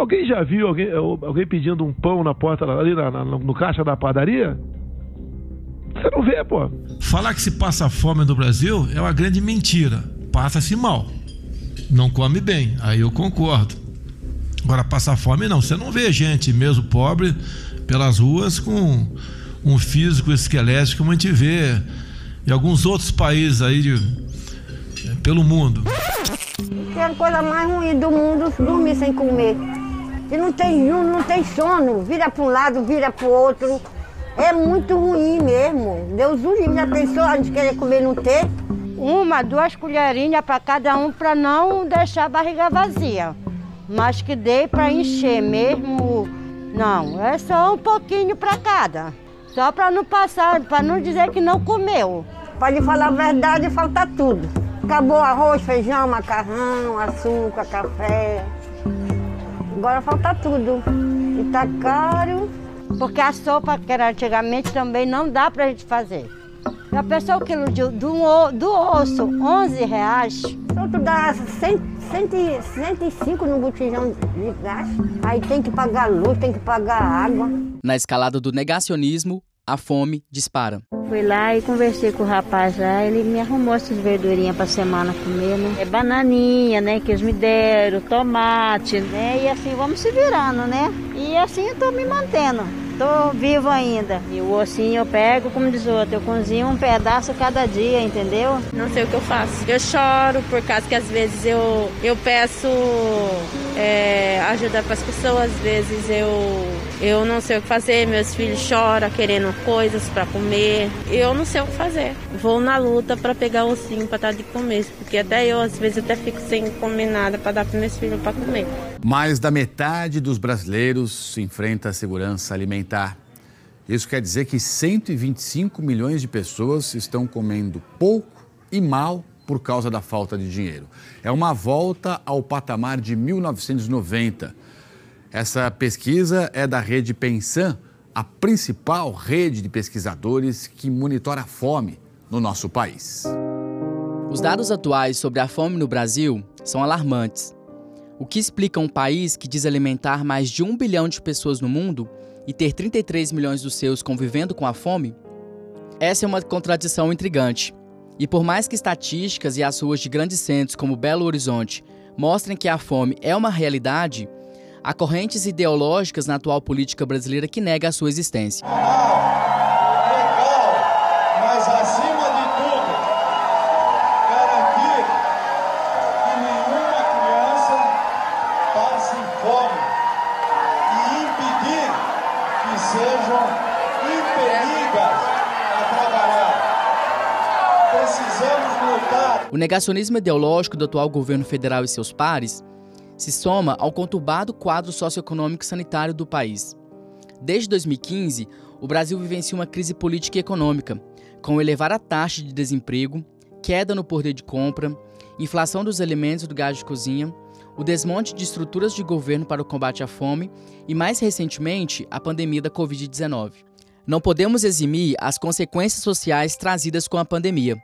Alguém já viu alguém, alguém pedindo um pão na porta ali na, na, no caixa da padaria? Você não vê, pô. Falar que se passa fome no Brasil é uma grande mentira. Passa-se mal. Não come bem. Aí eu concordo. Agora, passar fome não. Você não vê gente, mesmo pobre, pelas ruas com um físico esquelético como a gente vê em alguns outros países aí de, pelo mundo. Que a coisa mais ruim do mundo dormir sem comer. E não tem, não, não tem sono, vira para um lado, vira para o outro. É muito ruim mesmo. Deus o livre, já pensou a gente querer comer não ter? Uma, duas colherinhas para cada um para não deixar a barriga vazia. Mas que dê para encher mesmo. Não, é só um pouquinho para cada. Só para não passar, para não dizer que não comeu. Para lhe falar a verdade, falta tudo. Acabou arroz, feijão, macarrão, açúcar, café. Agora falta tudo. E tá caro. Porque a sopa que era antigamente também não dá pra gente fazer. Já pensou o quilo de, do, do osso, 11 reais? Então tu dá 100, 100, 105 no botijão de gás. Aí tem que pagar luz, tem que pagar água. Na escalada do negacionismo, a fome dispara. Fui lá e conversei com o rapaz lá, ele me arrumou essas verdurinhas pra semana comer, né? É bananinha, né, que eles me deram, tomate, né? E assim vamos se virando, né? E assim eu tô me mantendo tô vivo ainda. E o ossinho eu pego, como diz o outro, eu cozinho um pedaço cada dia, entendeu? Não sei o que eu faço. Eu choro por causa que às vezes eu, eu peço é, ajuda para as pessoas, às vezes eu, eu não sei o que fazer, meus filhos choram querendo coisas para comer. Eu não sei o que fazer. Vou na luta para pegar o ossinho para dar de comer, porque até eu às vezes até fico sem comer nada para dar para meus filhos para comer. Mais da metade dos brasileiros enfrenta a segurança alimentar. Isso quer dizer que 125 milhões de pessoas estão comendo pouco e mal por causa da falta de dinheiro. É uma volta ao patamar de 1990. Essa pesquisa é da rede Pensan, a principal rede de pesquisadores que monitora a fome no nosso país. Os dados atuais sobre a fome no Brasil são alarmantes. O que explica um país que diz alimentar mais de um bilhão de pessoas no mundo e ter 33 milhões dos seus convivendo com a fome? Essa é uma contradição intrigante. E por mais que estatísticas e as ruas de grandes centros como Belo Horizonte mostrem que a fome é uma realidade, há correntes ideológicas na atual política brasileira que nega a sua existência. Negacionismo ideológico do atual governo federal e seus pares se soma ao conturbado quadro socioeconômico e sanitário do país. Desde 2015, o Brasil vivencia uma crise política e econômica, com elevada taxa de desemprego, queda no poder de compra, inflação dos alimentos do gás de cozinha, o desmonte de estruturas de governo para o combate à fome e, mais recentemente, a pandemia da Covid-19. Não podemos eximir as consequências sociais trazidas com a pandemia.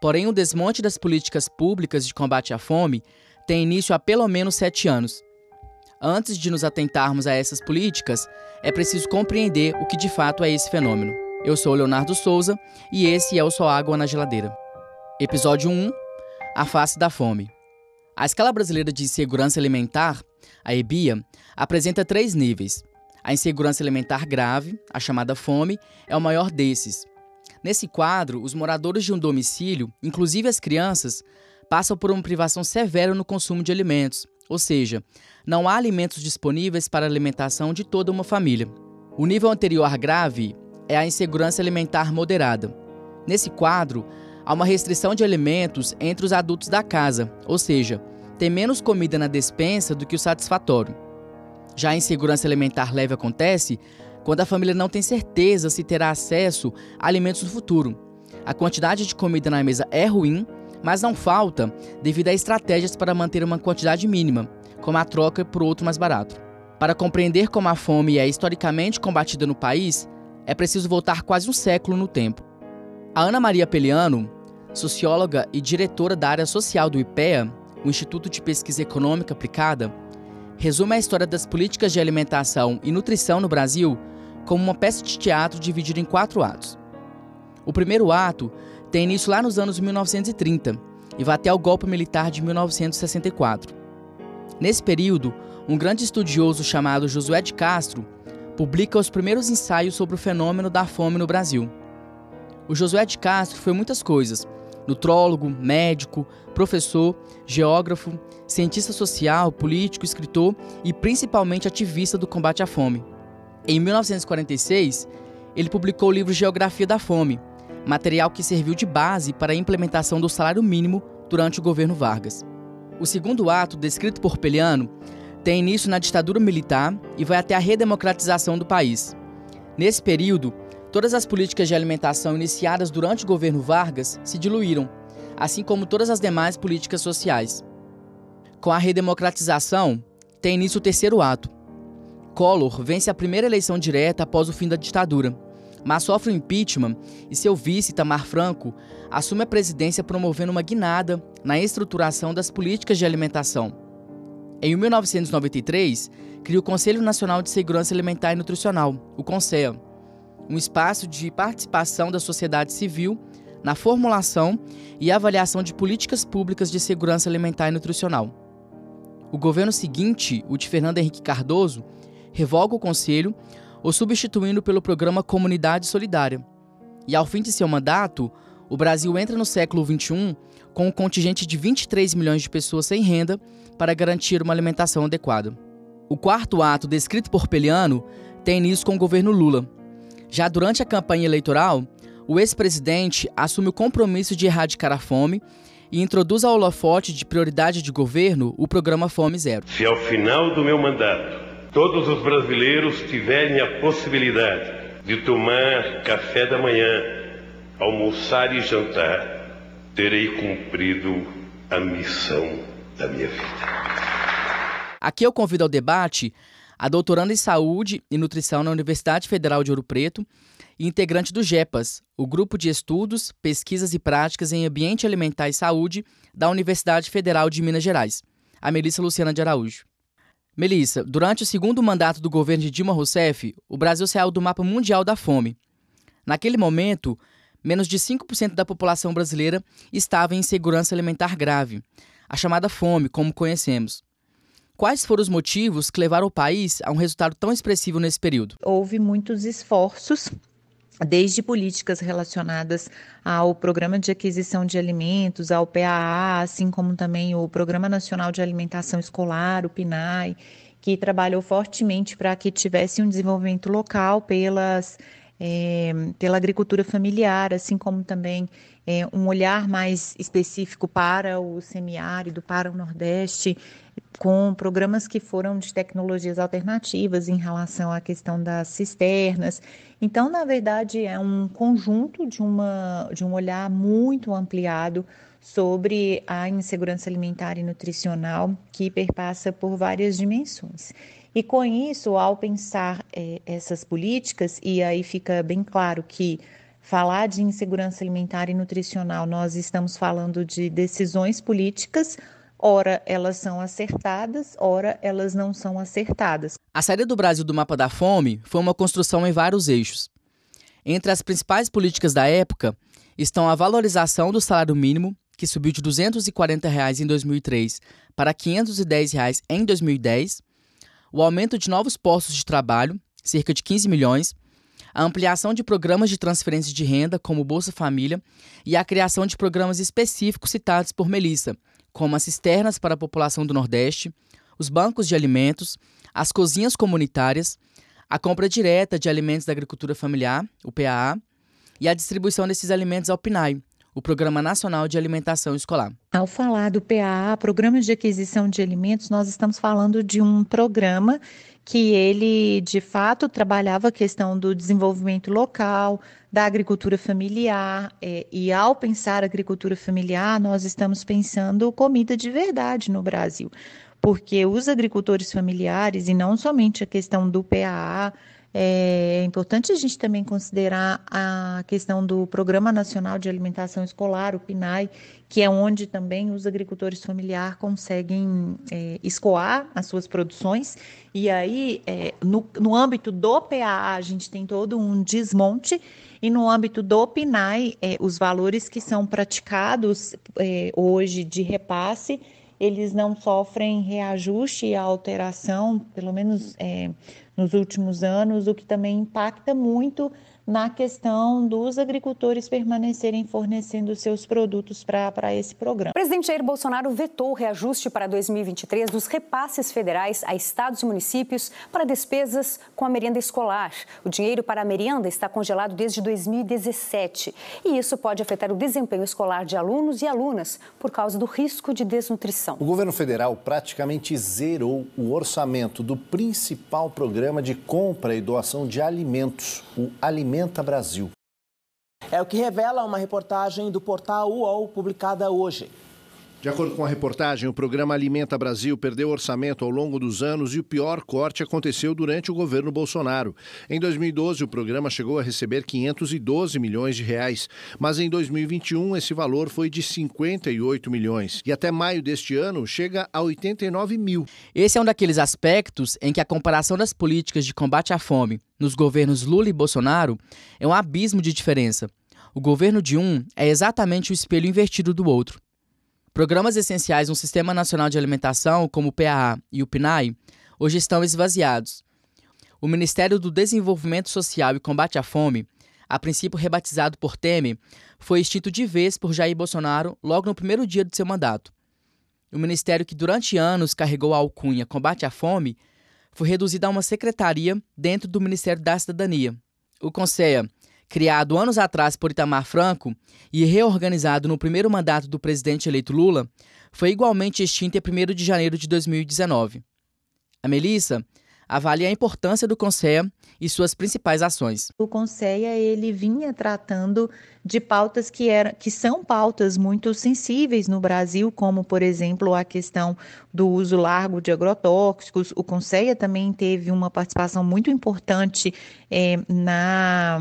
Porém, o desmonte das políticas públicas de combate à fome tem início há pelo menos sete anos. Antes de nos atentarmos a essas políticas, é preciso compreender o que de fato é esse fenômeno. Eu sou Leonardo Souza e esse é o Só Água na Geladeira. Episódio 1 A Face da Fome. A Escala Brasileira de Segurança Alimentar, a EBIA, apresenta três níveis. A insegurança alimentar grave, a chamada fome, é o maior desses, Nesse quadro, os moradores de um domicílio, inclusive as crianças, passam por uma privação severa no consumo de alimentos, ou seja, não há alimentos disponíveis para a alimentação de toda uma família. O nível anterior grave é a insegurança alimentar moderada. Nesse quadro, há uma restrição de alimentos entre os adultos da casa, ou seja, tem menos comida na despensa do que o satisfatório. Já a insegurança alimentar leve acontece quando a família não tem certeza se terá acesso a alimentos no futuro. A quantidade de comida na mesa é ruim, mas não falta devido a estratégias para manter uma quantidade mínima, como a troca por outro mais barato. Para compreender como a fome é historicamente combatida no país, é preciso voltar quase um século no tempo. A Ana Maria Peliano, socióloga e diretora da área social do IPEA, o Instituto de Pesquisa Econômica Aplicada, resume a história das políticas de alimentação e nutrição no Brasil como uma peça de teatro dividida em quatro atos. O primeiro ato tem início lá nos anos 1930 e vai até o golpe militar de 1964. Nesse período, um grande estudioso chamado Josué de Castro publica os primeiros ensaios sobre o fenômeno da fome no Brasil. O Josué de Castro foi muitas coisas: nutrólogo, médico, professor, geógrafo, cientista social, político, escritor e principalmente ativista do combate à fome. Em 1946, ele publicou o livro Geografia da Fome, material que serviu de base para a implementação do salário mínimo durante o governo Vargas. O segundo ato, descrito por Peliano, tem início na ditadura militar e vai até a redemocratização do país. Nesse período, todas as políticas de alimentação iniciadas durante o governo Vargas se diluíram, assim como todas as demais políticas sociais. Com a redemocratização, tem início o terceiro ato. Collor vence a primeira eleição direta após o fim da ditadura, mas sofre o impeachment e seu vice, Tamar Franco, assume a presidência promovendo uma guinada na estruturação das políticas de alimentação. Em 1993, cria o Conselho Nacional de Segurança Alimentar e Nutricional, o CONSEA, um espaço de participação da sociedade civil na formulação e avaliação de políticas públicas de segurança alimentar e nutricional. O governo seguinte, o de Fernando Henrique Cardoso, revoga o conselho, o substituindo pelo programa Comunidade Solidária. E ao fim de seu mandato, o Brasil entra no século XXI com um contingente de 23 milhões de pessoas sem renda para garantir uma alimentação adequada. O quarto ato, descrito por Peliano, tem início com o governo Lula. Já durante a campanha eleitoral, o ex-presidente assume o compromisso de erradicar a fome e introduz ao holofote de prioridade de governo o programa Fome Zero. Se ao final do meu mandato todos os brasileiros tiverem a possibilidade de tomar café da manhã, almoçar e jantar, terei cumprido a missão da minha vida. Aqui eu convido ao debate a doutoranda em Saúde e Nutrição na Universidade Federal de Ouro Preto e integrante do GEPAS, o Grupo de Estudos, Pesquisas e Práticas em Ambiente Alimentar e Saúde da Universidade Federal de Minas Gerais, a Melissa Luciana de Araújo. Melissa, durante o segundo mandato do governo de Dilma Rousseff, o Brasil saiu do mapa mundial da fome. Naquele momento, menos de 5% da população brasileira estava em insegurança alimentar grave, a chamada fome, como conhecemos. Quais foram os motivos que levaram o país a um resultado tão expressivo nesse período? Houve muitos esforços desde políticas relacionadas ao Programa de Aquisição de Alimentos, ao PAA, assim como também o Programa Nacional de Alimentação Escolar, o PNAE, que trabalhou fortemente para que tivesse um desenvolvimento local pelas é, pela agricultura familiar, assim como também é, um olhar mais específico para o semiárido, para o Nordeste, com programas que foram de tecnologias alternativas em relação à questão das cisternas. Então, na verdade, é um conjunto de, uma, de um olhar muito ampliado sobre a insegurança alimentar e nutricional que perpassa por várias dimensões. E com isso, ao pensar é, essas políticas, e aí fica bem claro que falar de insegurança alimentar e nutricional, nós estamos falando de decisões políticas, ora elas são acertadas, ora elas não são acertadas. A saída do Brasil do mapa da fome foi uma construção em vários eixos. Entre as principais políticas da época estão a valorização do salário mínimo, que subiu de 240 reais em 2003 para 510 reais em 2010, o aumento de novos postos de trabalho, cerca de 15 milhões, a ampliação de programas de transferência de renda, como Bolsa Família, e a criação de programas específicos citados por Melissa, como as cisternas para a população do Nordeste, os bancos de alimentos, as cozinhas comunitárias, a compra direta de alimentos da agricultura familiar, o PAA, e a distribuição desses alimentos ao PNAE, o Programa Nacional de Alimentação Escolar. Ao falar do PAA, Programa de Aquisição de Alimentos, nós estamos falando de um programa que ele, de fato, trabalhava a questão do desenvolvimento local, da agricultura familiar, é, e ao pensar agricultura familiar, nós estamos pensando comida de verdade no Brasil, porque os agricultores familiares, e não somente a questão do PAA, é importante a gente também considerar a questão do Programa Nacional de Alimentação Escolar, o PNAE, que é onde também os agricultores familiares conseguem é, escoar as suas produções. E aí, é, no, no âmbito do PAA, a gente tem todo um desmonte, e no âmbito do PNAE, é, os valores que são praticados é, hoje de repasse, eles não sofrem reajuste e alteração, pelo menos é, nos últimos anos, o que também impacta muito na questão dos agricultores permanecerem fornecendo seus produtos para esse programa. O presidente Jair Bolsonaro vetou o reajuste para 2023 dos repasses federais a estados e municípios para despesas com a merenda escolar. O dinheiro para a merenda está congelado desde 2017 e isso pode afetar o desempenho escolar de alunos e alunas por causa do risco de desnutrição. O governo federal praticamente zerou o orçamento do principal programa de compra e doação de alimentos, o Alimento Alimenta Brasil. É o que revela uma reportagem do portal UOL publicada hoje. De acordo com a reportagem, o programa Alimenta Brasil perdeu orçamento ao longo dos anos e o pior corte aconteceu durante o governo Bolsonaro. Em 2012, o programa chegou a receber 512 milhões de reais, mas em 2021 esse valor foi de 58 milhões e até maio deste ano chega a 89 mil. Esse é um daqueles aspectos em que a comparação das políticas de combate à fome nos governos Lula e Bolsonaro é um abismo de diferença. O governo de um é exatamente o espelho invertido do outro. Programas essenciais no Sistema Nacional de Alimentação, como o PAA e o PNAE, hoje estão esvaziados. O Ministério do Desenvolvimento Social e Combate à Fome, a princípio rebatizado por Temer, foi extinto de vez por Jair Bolsonaro logo no primeiro dia de seu mandato. O ministério que durante anos carregou a alcunha Combate à Fome foi reduzido a uma secretaria dentro do Ministério da Cidadania. O CONSEA criado anos atrás por Itamar Franco e reorganizado no primeiro mandato do presidente eleito Lula, foi igualmente extinto em 1 de janeiro de 2019. A Melissa avalia a importância do Conselho e suas principais ações. O Conselho ele vinha tratando de pautas que, eram, que são pautas muito sensíveis no Brasil, como, por exemplo, a questão do uso largo de agrotóxicos. O Conselho também teve uma participação muito importante é, na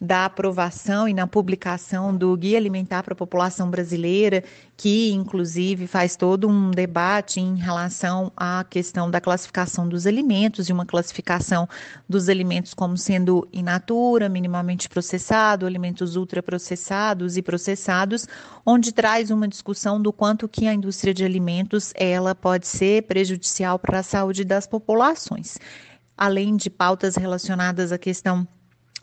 da aprovação e na publicação do Guia Alimentar para a População Brasileira, que inclusive faz todo um debate em relação à questão da classificação dos alimentos e uma classificação dos alimentos como sendo in natura, minimamente processado, alimentos ultraprocessados e processados, onde traz uma discussão do quanto que a indústria de alimentos ela pode ser prejudicial para a saúde das populações. Além de pautas relacionadas à questão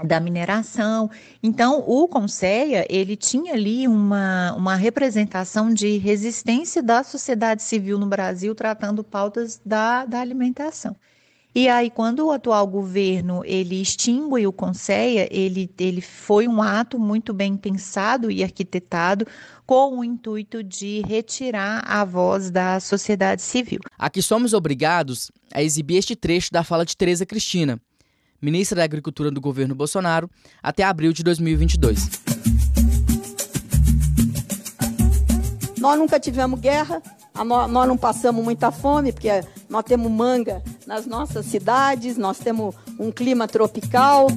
da mineração. Então, o Conceia, ele tinha ali uma, uma representação de resistência da sociedade civil no Brasil tratando pautas da, da alimentação. E aí, quando o atual governo ele extingue o Conceia, ele, ele foi um ato muito bem pensado e arquitetado com o intuito de retirar a voz da sociedade civil. Aqui somos obrigados a exibir este trecho da fala de Tereza Cristina, ministra da Agricultura do governo Bolsonaro, até abril de 2022. Nós nunca tivemos guerra, nós não passamos muita fome, porque nós temos manga nas nossas cidades, nós temos um clima tropical.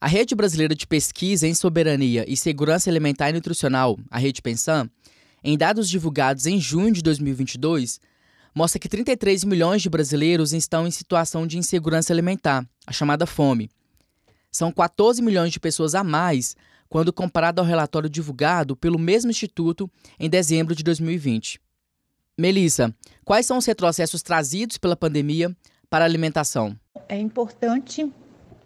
A Rede Brasileira de Pesquisa em Soberania e Segurança Alimentar e Nutricional, a Rede Pensam, em dados divulgados em junho de 2022, mostra que 33 milhões de brasileiros estão em situação de insegurança alimentar, a chamada fome. São 14 milhões de pessoas a mais quando comparado ao relatório divulgado pelo mesmo instituto em dezembro de 2020. Melissa, quais são os retrocessos trazidos pela pandemia para a alimentação? É importante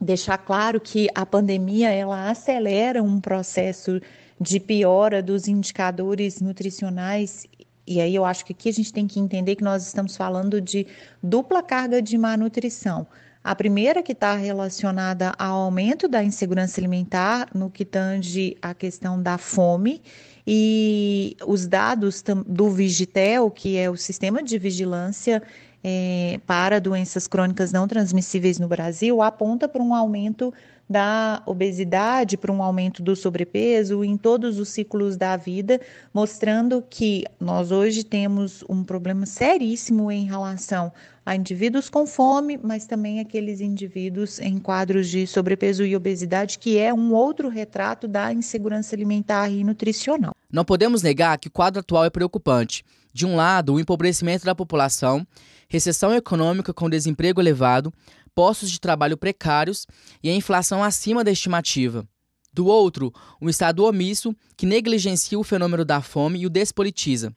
deixar claro que a pandemia ela acelera um processo de piora dos indicadores nutricionais e aí eu acho que aqui a gente tem que entender que nós estamos falando de dupla carga de má nutrição. A primeira que está relacionada ao aumento da insegurança alimentar, no que tange a questão da fome, e os dados do Vigitel, que é o sistema de vigilância é, para doenças crônicas não transmissíveis no Brasil, aponta para um aumento da obesidade para um aumento do sobrepeso em todos os ciclos da vida, mostrando que nós hoje temos um problema seríssimo em relação a indivíduos com fome, mas também aqueles indivíduos em quadros de sobrepeso e obesidade, que é um outro retrato da insegurança alimentar e nutricional. Não podemos negar que o quadro atual é preocupante. De um lado, o empobrecimento da população, recessão econômica com desemprego elevado, postos de trabalho precários e a inflação acima da estimativa. Do outro, um Estado omisso que negligencia o fenômeno da fome e o despolitiza.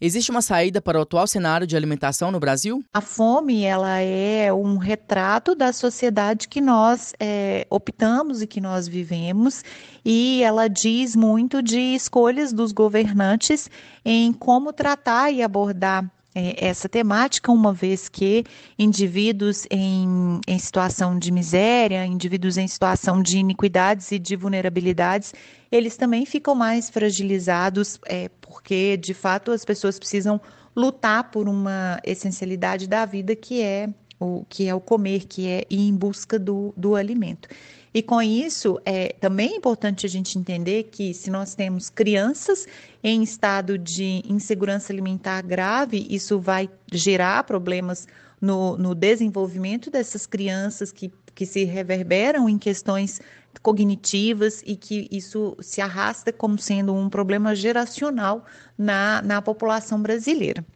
Existe uma saída para o atual cenário de alimentação no Brasil? A fome ela é um retrato da sociedade que nós é, optamos e que nós vivemos, e ela diz muito de escolhas dos governantes em como tratar e abordar é, essa temática, uma vez que indivíduos em, em situação de miséria, indivíduos em situação de iniquidades e de vulnerabilidades, eles também ficam mais fragilizados, é, porque de fato as pessoas precisam lutar por uma essencialidade da vida que é o que é o comer, que é ir em busca do, do alimento. E com isso, é também é importante a gente entender que se nós temos crianças em estado de insegurança alimentar grave, isso vai gerar problemas no, no desenvolvimento dessas crianças que, que se reverberam em questões cognitivas e que isso se arrasta como sendo um problema geracional na, na população brasileira.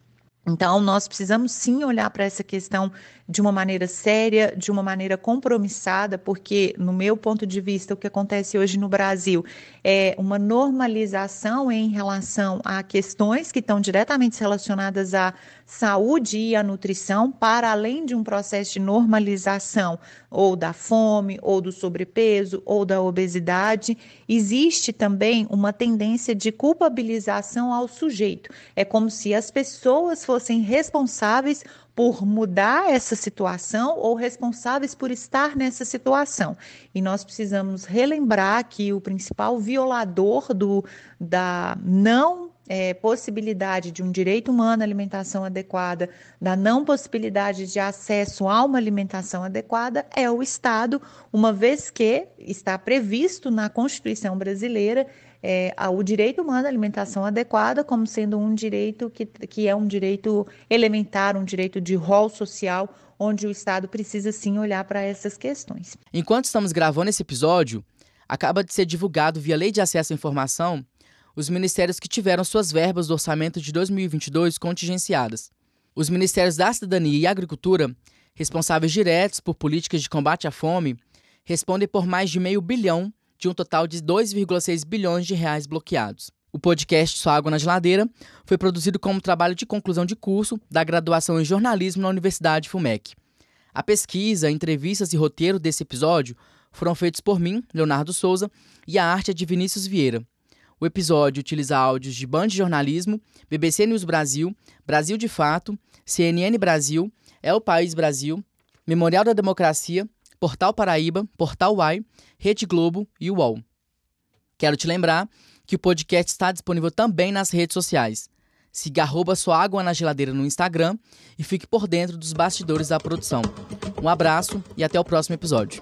Então, nós precisamos sim olhar para essa questão de uma maneira séria, de uma maneira compromissada, porque, no meu ponto de vista, o que acontece hoje no Brasil é uma normalização em relação a questões que estão diretamente relacionadas à saúde e à nutrição, para além de um processo de normalização ou da fome, ou do sobrepeso, ou da obesidade. Existe também uma tendência de culpabilização ao sujeito. É como se as pessoas fossem responsáveis por mudar essa situação ou responsáveis por estar nessa situação. E nós precisamos relembrar que o principal violador do, da não é, possibilidade de um direito humano à alimentação adequada, da não possibilidade de acesso a uma alimentação adequada, é o Estado, uma vez que está previsto na Constituição brasileira é, o direito humano à alimentação adequada como sendo um direito que, que é um direito elementar, um direito de rol social, onde o Estado precisa sim olhar para essas questões. Enquanto estamos gravando esse episódio, acaba de ser divulgado via Lei de Acesso à Informação os ministérios que tiveram suas verbas do orçamento de 2022 contingenciadas. Os ministérios da Cidadania e Agricultura, responsáveis diretos por políticas de combate à fome, respondem por mais de meio bilhão de um total de 2,6 bilhões de reais bloqueados. O podcast Só Água na Geladeira foi produzido como trabalho de conclusão de curso da graduação em jornalismo na Universidade FUMEC. A pesquisa, entrevistas e roteiro desse episódio foram feitos por mim, Leonardo Souza, e a arte é de Vinícius Vieira. O episódio utiliza áudios de Band Jornalismo, BBC News Brasil, Brasil de Fato, CNN Brasil, É o País Brasil, Memorial da Democracia, Portal Paraíba, Portal Uai, Rede Globo e UOL. Quero te lembrar que o podcast está disponível também nas redes sociais. Siga arroba sua água na geladeira no Instagram e fique por dentro dos bastidores da produção. Um abraço e até o próximo episódio.